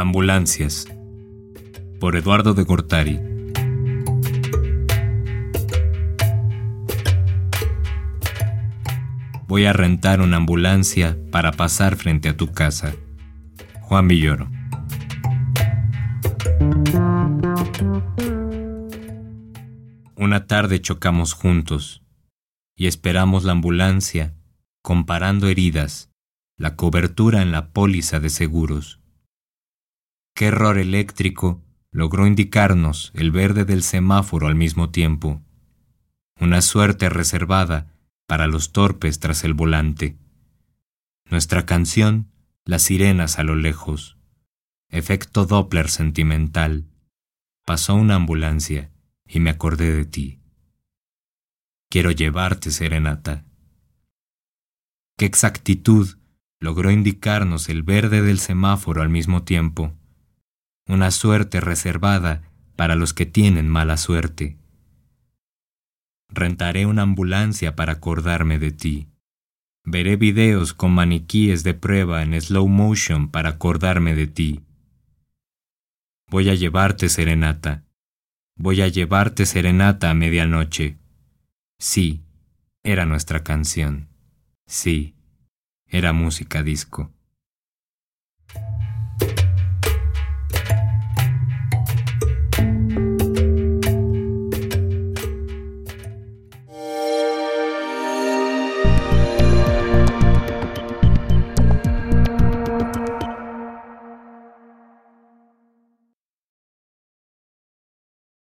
Ambulancias por Eduardo de Gortari. Voy a rentar una ambulancia para pasar frente a tu casa. Juan Villoro. Una tarde chocamos juntos y esperamos la ambulancia, comparando heridas, la cobertura en la póliza de seguros. ¿Qué error eléctrico logró indicarnos el verde del semáforo al mismo tiempo? Una suerte reservada para los torpes tras el volante. Nuestra canción, las sirenas a lo lejos. Efecto Doppler sentimental. Pasó una ambulancia y me acordé de ti. Quiero llevarte, serenata. ¿Qué exactitud logró indicarnos el verde del semáforo al mismo tiempo? Una suerte reservada para los que tienen mala suerte. Rentaré una ambulancia para acordarme de ti. Veré videos con maniquíes de prueba en slow motion para acordarme de ti. Voy a llevarte serenata. Voy a llevarte serenata a medianoche. Sí, era nuestra canción. Sí, era música disco.